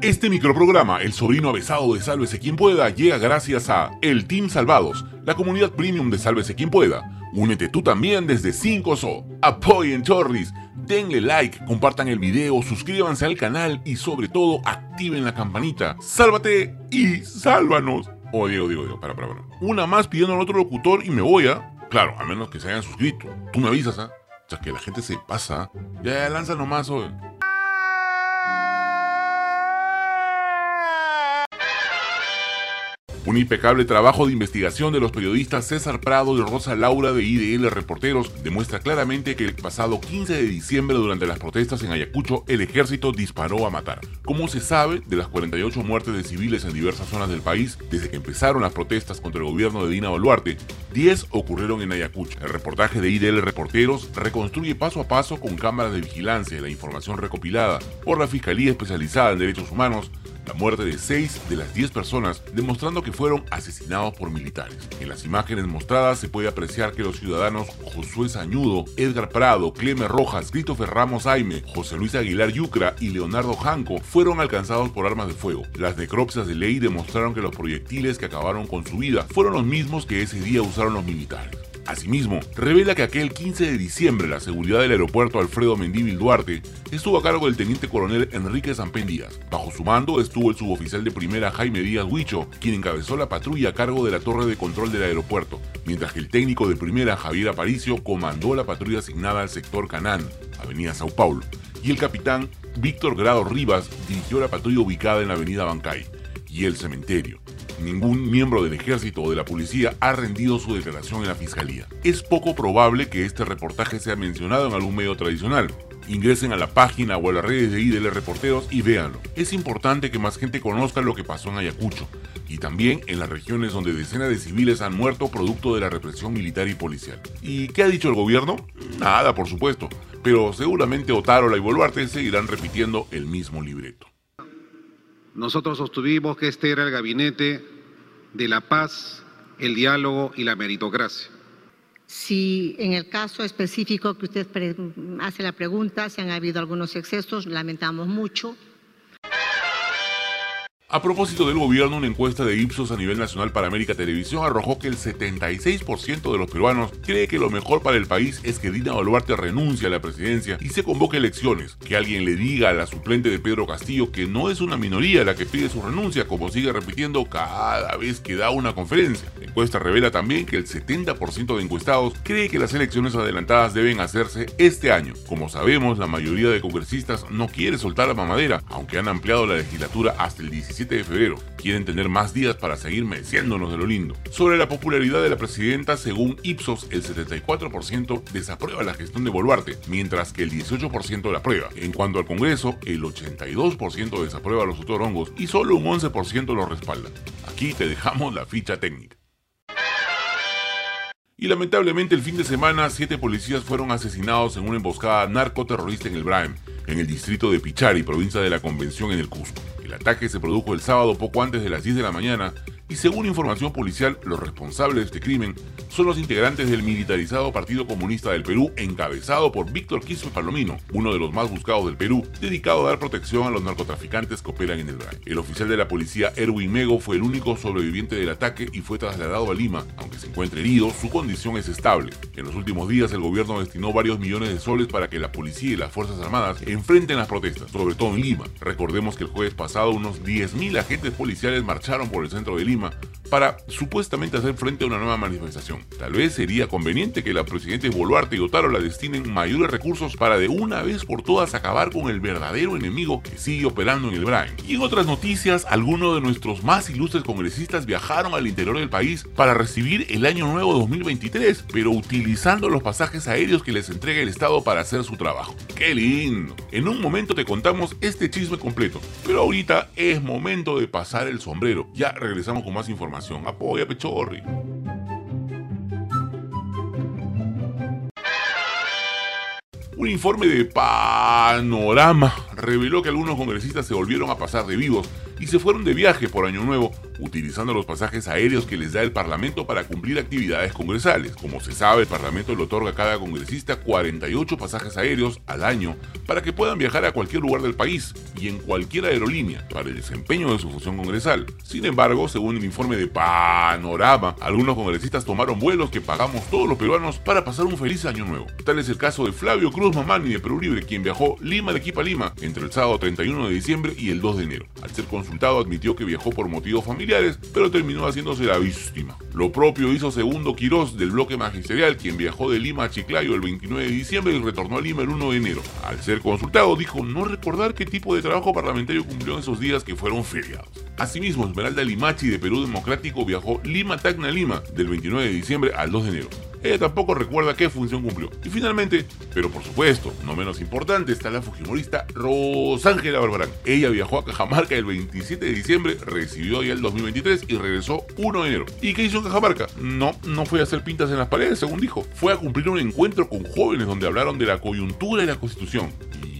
Este microprograma, El sobrino avesado de Sálvese quien pueda, llega gracias a El Team Salvados, la comunidad premium de Sálvese quien pueda. Únete tú también desde 5SO. Apoyen Chorris, denle like, compartan el video, suscríbanse al canal y sobre todo activen la campanita. Sálvate y sálvanos. Oh, Diego, Diego, Diego, para, para, para. Una más pidiendo al otro locutor y me voy a. Claro, a menos que se hayan suscrito. Tú me avisas, ¿ah? O sea, que la gente se pasa. Ya, ya lanza nomás, hoy. Un impecable trabajo de investigación de los periodistas César Prado y Rosa Laura de IDL Reporteros demuestra claramente que el pasado 15 de diciembre durante las protestas en Ayacucho el ejército disparó a matar. Como se sabe, de las 48 muertes de civiles en diversas zonas del país desde que empezaron las protestas contra el gobierno de Dina Boluarte, 10 ocurrieron en Ayacucho. El reportaje de IDL Reporteros reconstruye paso a paso con cámaras de vigilancia la información recopilada por la Fiscalía Especializada en Derechos Humanos la muerte de seis de las 10 personas, demostrando que fueron asesinados por militares. En las imágenes mostradas se puede apreciar que los ciudadanos Josué Sañudo, Edgar Prado, Cleme Rojas, Christopher Ramos Aime, José Luis Aguilar Yucra y Leonardo Janco fueron alcanzados por armas de fuego. Las necropsias de ley demostraron que los proyectiles que acabaron con su vida fueron los mismos que ese día usaron los militares. Asimismo, revela que aquel 15 de diciembre la seguridad del aeropuerto Alfredo Mendíbil Duarte estuvo a cargo del teniente coronel Enrique Zampén Díaz. Bajo su mando estuvo el suboficial de primera Jaime Díaz Huicho, quien encabezó la patrulla a cargo de la torre de control del aeropuerto, mientras que el técnico de primera Javier Aparicio comandó la patrulla asignada al sector Canán, Avenida Sao Paulo, y el capitán Víctor Grado Rivas dirigió la patrulla ubicada en la Avenida Bancay y el cementerio. Ningún miembro del ejército o de la policía ha rendido su declaración en la fiscalía. Es poco probable que este reportaje sea mencionado en algún medio tradicional. Ingresen a la página o a las redes de IDL Reporteros y véanlo. Es importante que más gente conozca lo que pasó en Ayacucho y también en las regiones donde decenas de civiles han muerto producto de la represión militar y policial. ¿Y qué ha dicho el gobierno? Nada, por supuesto, pero seguramente Otárola y Boluarte seguirán repitiendo el mismo libreto. Nosotros sostuvimos que este era el gabinete de la paz, el diálogo y la meritocracia. Si en el caso específico que usted hace la pregunta, si han habido algunos excesos, lamentamos mucho. A propósito del gobierno, una encuesta de Ipsos a nivel nacional para América Televisión arrojó que el 76% de los peruanos cree que lo mejor para el país es que Dina Boluarte renuncie a la presidencia y se convoque elecciones. Que alguien le diga a la suplente de Pedro Castillo que no es una minoría la que pide su renuncia, como sigue repitiendo cada vez que da una conferencia. La encuesta revela también que el 70% de encuestados cree que las elecciones adelantadas deben hacerse este año. Como sabemos, la mayoría de congresistas no quiere soltar la mamadera, aunque han ampliado la legislatura hasta el 17 de febrero. Quieren tener más días para seguir meciéndonos de lo lindo. Sobre la popularidad de la presidenta, según Ipsos, el 74% desaprueba la gestión de Boluarte, mientras que el 18% la aprueba. En cuanto al Congreso, el 82% desaprueba los otorongos y solo un 11% lo respalda. Aquí te dejamos la ficha técnica. Y lamentablemente el fin de semana, siete policías fueron asesinados en una emboscada narcoterrorista en el Braem, en el distrito de Pichari, provincia de la Convención en el Cusco. El ataque se produjo el sábado poco antes de las 10 de la mañana y según información policial, los responsables de este crimen son los integrantes del militarizado Partido Comunista del Perú, encabezado por Víctor Quispe Palomino, uno de los más buscados del Perú, dedicado a dar protección a los narcotraficantes que operan en el BRAE. El oficial de la policía, Erwin Mego, fue el único sobreviviente del ataque y fue trasladado a Lima. Aunque se encuentre herido, su condición es estable. En los últimos días, el gobierno destinó varios millones de soles para que la policía y las Fuerzas Armadas enfrenten las protestas, sobre todo en Lima. Recordemos que el jueves pasado, unos 10.000 agentes policiales marcharon por el centro de Lima фильма. Para supuestamente hacer frente a una nueva manifestación. Tal vez sería conveniente que la presidenta Boluarte y Otaro la destinen mayores recursos para de una vez por todas acabar con el verdadero enemigo que sigue operando en el Brain. Y en otras noticias, algunos de nuestros más ilustres congresistas viajaron al interior del país para recibir el año nuevo 2023, pero utilizando los pasajes aéreos que les entrega el Estado para hacer su trabajo. ¡Qué lindo! En un momento te contamos este chisme completo, pero ahorita es momento de pasar el sombrero. Ya regresamos con más información. Apoya. Un informe de Panorama reveló que algunos congresistas se volvieron a pasar de vivos y se fueron de viaje por Año Nuevo utilizando los pasajes aéreos que les da el Parlamento para cumplir actividades congresales. Como se sabe, el Parlamento le otorga a cada congresista 48 pasajes aéreos al año para que puedan viajar a cualquier lugar del país y en cualquier aerolínea para el desempeño de su función congresal. Sin embargo, según el informe de Panorama, algunos congresistas tomaron vuelos que pagamos todos los peruanos para pasar un feliz año nuevo. Tal es el caso de Flavio Cruz Mamani de Perú Libre, quien viajó Lima de Equipa Lima entre el sábado 31 de diciembre y el 2 de enero. Al ser consultado admitió que viajó por motivos familiares, pero terminó haciéndose la víctima. Lo propio hizo Segundo Quirós del bloque magisterial, quien viajó de Lima a Chiclayo el 29 de diciembre y retornó a Lima el 1 de enero. Al ser consultado dijo no recordar qué tipo de trabajo parlamentario cumplió en esos días que fueron feriados. Asimismo, Esmeralda Limachi de Perú Democrático viajó Lima-Tacna Lima del 29 de diciembre al 2 de enero. Ella tampoco recuerda qué función cumplió. Y finalmente, pero por supuesto, no menos importante, está la fujimorista Rosángela Barbarán. Ella viajó a Cajamarca el 27 de diciembre, recibió ya el 2023 y regresó 1 de enero. ¿Y qué hizo en Cajamarca? No, no fue a hacer pintas en las paredes, según dijo. Fue a cumplir un encuentro con jóvenes donde hablaron de la coyuntura y la constitución.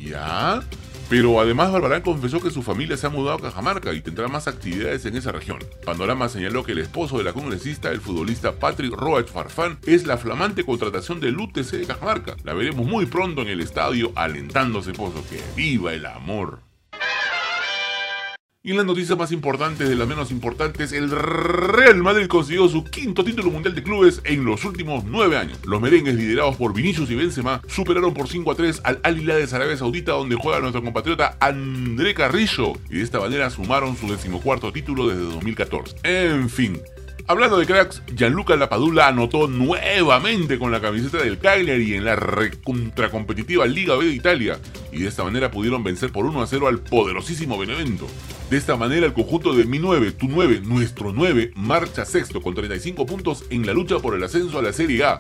¿Ya? Pero además Barbarán confesó que su familia se ha mudado a Cajamarca y tendrá más actividades en esa región. Panorama señaló que el esposo de la congresista, el futbolista Patrick Roach Farfán, es la flamante contratación del UTC de Cajamarca. La veremos muy pronto en el estadio alentando a su esposo. ¡Que viva el amor! Y en las noticias más importantes de las menos importantes, el Real Madrid consiguió su quinto título mundial de clubes en los últimos nueve años. Los merengues, liderados por Vinicius y Benzema, superaron por 5 a 3 al Al de Arabia Saudita, donde juega nuestro compatriota André Carrillo, y de esta manera sumaron su decimocuarto título desde 2014. En fin, Hablando de cracks, Gianluca Lapadula anotó nuevamente con la camiseta del Cagliari en la contracompetitiva Liga B de Italia y de esta manera pudieron vencer por 1 a 0 al poderosísimo Benevento. De esta manera el conjunto de mi 9, tu 9, nuestro 9 marcha sexto con 35 puntos en la lucha por el ascenso a la Serie A,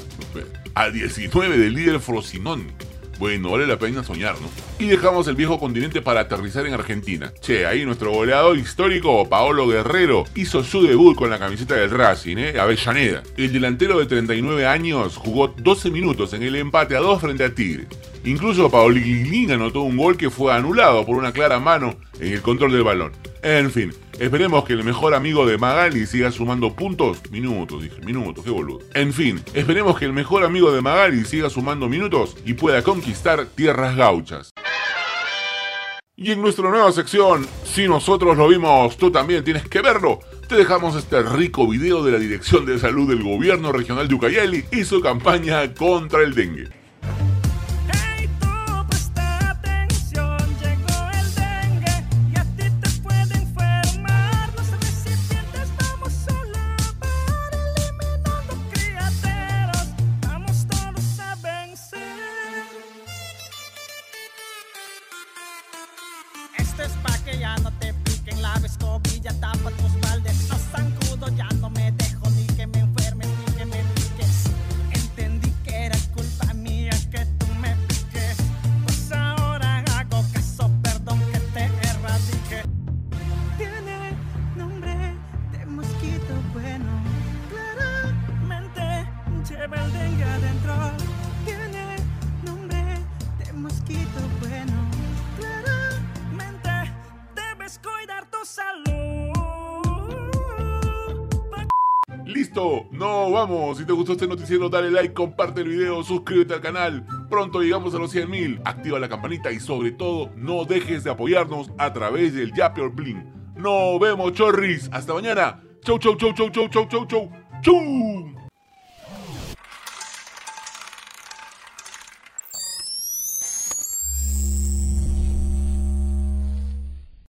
a 19 del líder Frosinone. Bueno, vale la pena soñar, ¿no? Y dejamos el viejo continente para aterrizar en Argentina. Che, ahí nuestro goleador histórico, Paolo Guerrero, hizo su debut con la camiseta del Racing, ¿eh? Avellaneda. El delantero de 39 años jugó 12 minutos en el empate a 2 frente a Tigre. Incluso Paolín anotó un gol que fue anulado por una clara mano en el control del balón. En fin, esperemos que el mejor amigo de Magali siga sumando puntos. Minutos, dije, minutos, qué boludo. En fin, esperemos que el mejor amigo de Magali siga sumando minutos y pueda conquistar tierras gauchas. Y en nuestra nueva sección, si nosotros lo vimos, tú también tienes que verlo. Te dejamos este rico video de la Dirección de Salud del Gobierno Regional de Ucayali y su campaña contra el dengue. ¡Listo! ¡No, vamos! Si te gustó este noticiero, dale like, comparte el video, suscríbete al canal. Pronto llegamos a los 100.000. Activa la campanita y sobre todo, no dejes de apoyarnos a través del Yapior Bling. Nos vemos, chorris. Hasta mañana. Chau, chau, chau, chau, chau, chau, chau, chau. ¡Chau!